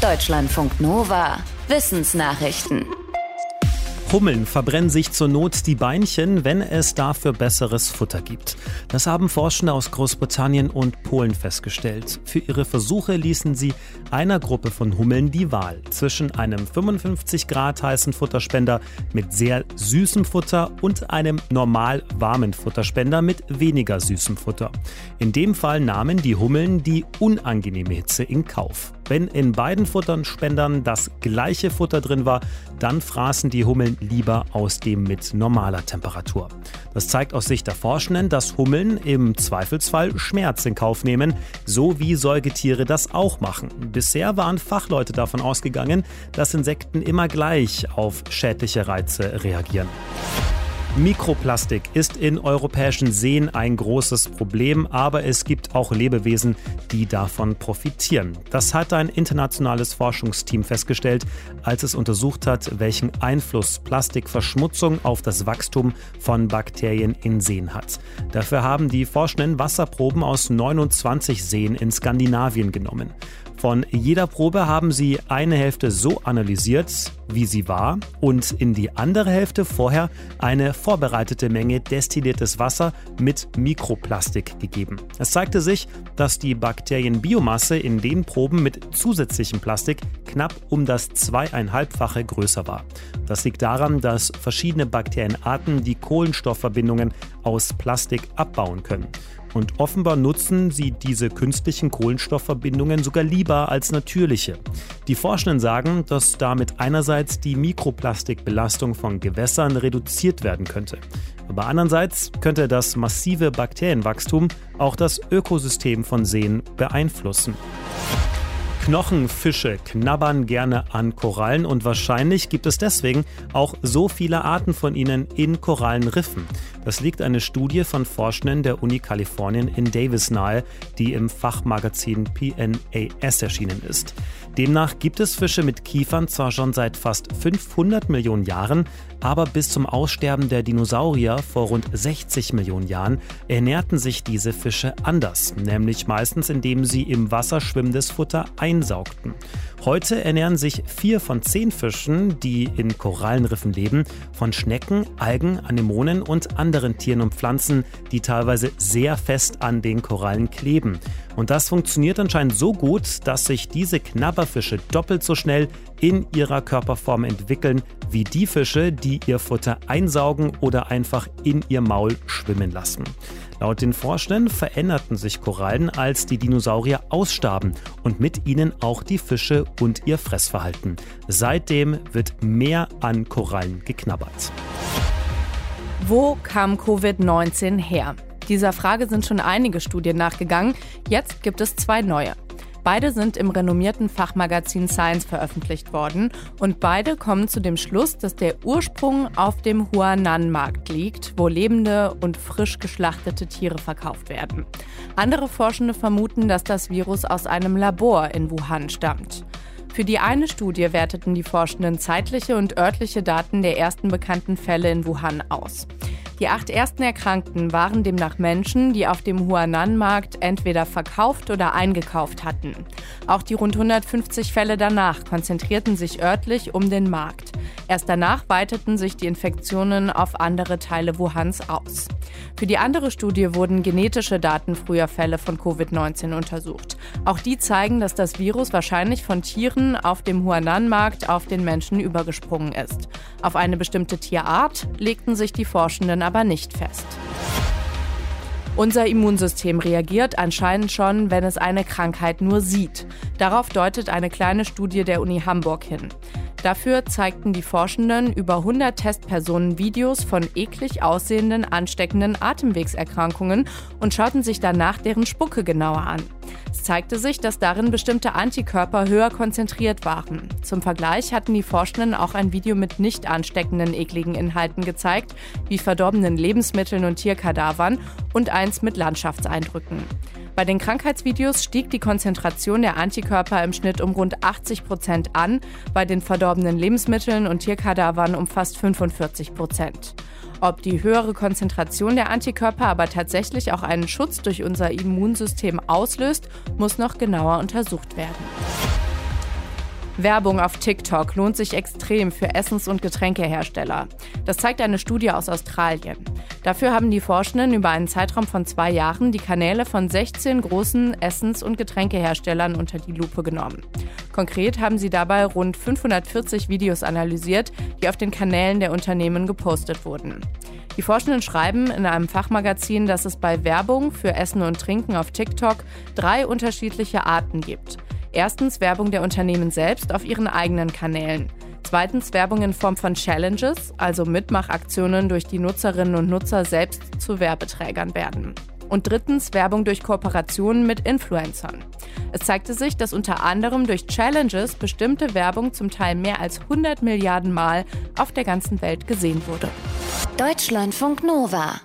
Deutschlandfunk Nova. Wissensnachrichten. Hummeln verbrennen sich zur Not die Beinchen, wenn es dafür besseres Futter gibt. Das haben Forschende aus Großbritannien und Polen festgestellt. Für ihre Versuche ließen sie einer Gruppe von Hummeln die Wahl zwischen einem 55 Grad heißen Futterspender mit sehr süßem Futter und einem normal warmen Futterspender mit weniger süßem Futter. In dem Fall nahmen die Hummeln die unangenehme Hitze in Kauf. Wenn in beiden Futterspendern das gleiche Futter drin war, dann fraßen die Hummeln lieber aus dem mit normaler Temperatur. Das zeigt aus Sicht der Forschenden, dass Hummeln im Zweifelsfall Schmerz in Kauf nehmen, so wie Säugetiere das auch machen. Bisher waren Fachleute davon ausgegangen, dass Insekten immer gleich auf schädliche Reize reagieren. Mikroplastik ist in europäischen Seen ein großes Problem, aber es gibt auch Lebewesen, die davon profitieren. Das hat ein internationales Forschungsteam festgestellt, als es untersucht hat, welchen Einfluss Plastikverschmutzung auf das Wachstum von Bakterien in Seen hat. Dafür haben die Forschenden Wasserproben aus 29 Seen in Skandinavien genommen. Von jeder Probe haben sie eine Hälfte so analysiert, wie sie war, und in die andere Hälfte vorher eine vorbereitete Menge destilliertes Wasser mit Mikroplastik gegeben. Es zeigte sich, dass die Bakterienbiomasse in den Proben mit zusätzlichem Plastik knapp um das zweieinhalbfache größer war. Das liegt daran, dass verschiedene Bakterienarten die Kohlenstoffverbindungen aus Plastik abbauen können. Und offenbar nutzen sie diese künstlichen Kohlenstoffverbindungen sogar lieber als natürliche. Die Forschenden sagen, dass damit einerseits die Mikroplastikbelastung von Gewässern reduziert werden könnte. Aber andererseits könnte das massive Bakterienwachstum auch das Ökosystem von Seen beeinflussen. Knochenfische knabbern gerne an Korallen und wahrscheinlich gibt es deswegen auch so viele Arten von ihnen in Korallenriffen. Das liegt eine Studie von Forschenden der Uni Kalifornien in Davis nahe, die im Fachmagazin PNAS erschienen ist. Demnach gibt es Fische mit Kiefern zwar schon seit fast 500 Millionen Jahren, aber bis zum Aussterben der Dinosaurier vor rund 60 Millionen Jahren ernährten sich diese Fische anders, nämlich meistens indem sie im Wasser schwimmendes Futter einsaugten. Heute ernähren sich vier von zehn Fischen, die in Korallenriffen leben, von Schnecken, Algen, Anemonen und anderen Tieren und Pflanzen, die teilweise sehr fest an den Korallen kleben. Und das funktioniert anscheinend so gut, dass sich diese Knabberfische doppelt so schnell in ihrer Körperform entwickeln wie die Fische, die ihr Futter einsaugen oder einfach in ihr Maul schwimmen lassen. Laut den Forschenden veränderten sich Korallen, als die Dinosaurier ausstarben und mit ihnen auch die Fische und ihr Fressverhalten. Seitdem wird mehr an Korallen geknabbert. Wo kam Covid-19 her? Dieser Frage sind schon einige Studien nachgegangen. Jetzt gibt es zwei neue. Beide sind im renommierten Fachmagazin Science veröffentlicht worden und beide kommen zu dem Schluss, dass der Ursprung auf dem Huanan-Markt liegt, wo lebende und frisch geschlachtete Tiere verkauft werden. Andere Forschende vermuten, dass das Virus aus einem Labor in Wuhan stammt. Für die eine Studie werteten die Forschenden zeitliche und örtliche Daten der ersten bekannten Fälle in Wuhan aus. Die acht ersten Erkrankten waren demnach Menschen, die auf dem Huanan-Markt entweder verkauft oder eingekauft hatten. Auch die rund 150 Fälle danach konzentrierten sich örtlich um den Markt. Erst danach weiteten sich die Infektionen auf andere Teile Wuhans aus. Für die andere Studie wurden genetische Daten früher Fälle von Covid-19 untersucht. Auch die zeigen, dass das Virus wahrscheinlich von Tieren auf dem Huanan-Markt auf den Menschen übergesprungen ist. Auf eine bestimmte Tierart legten sich die Forschenden aber nicht fest. Unser Immunsystem reagiert anscheinend schon, wenn es eine Krankheit nur sieht. Darauf deutet eine kleine Studie der Uni Hamburg hin. Dafür zeigten die Forschenden über 100 Testpersonen Videos von eklig aussehenden ansteckenden Atemwegserkrankungen und schauten sich danach deren Spucke genauer an. Es zeigte sich, dass darin bestimmte Antikörper höher konzentriert waren. Zum Vergleich hatten die Forschenden auch ein Video mit nicht ansteckenden ekligen Inhalten gezeigt, wie verdorbenen Lebensmitteln und Tierkadavern und eins mit Landschaftseindrücken. Bei den Krankheitsvideos stieg die Konzentration der Antikörper im Schnitt um rund 80 Prozent an, bei den verdorbenen Lebensmitteln und Tierkadavern um fast 45 Prozent. Ob die höhere Konzentration der Antikörper aber tatsächlich auch einen Schutz durch unser Immunsystem auslöst, muss noch genauer untersucht werden. Werbung auf TikTok lohnt sich extrem für Essens- und Getränkehersteller. Das zeigt eine Studie aus Australien. Dafür haben die Forschenden über einen Zeitraum von zwei Jahren die Kanäle von 16 großen Essens- und Getränkeherstellern unter die Lupe genommen. Konkret haben sie dabei rund 540 Videos analysiert, die auf den Kanälen der Unternehmen gepostet wurden. Die Forschenden schreiben in einem Fachmagazin, dass es bei Werbung für Essen und Trinken auf TikTok drei unterschiedliche Arten gibt. Erstens Werbung der Unternehmen selbst auf ihren eigenen Kanälen. Zweitens Werbung in Form von Challenges, also Mitmachaktionen, durch die Nutzerinnen und Nutzer selbst zu Werbeträgern werden. Und drittens Werbung durch Kooperationen mit Influencern. Es zeigte sich, dass unter anderem durch Challenges bestimmte Werbung zum Teil mehr als 100 Milliarden Mal auf der ganzen Welt gesehen wurde. Deutschlandfunk Nova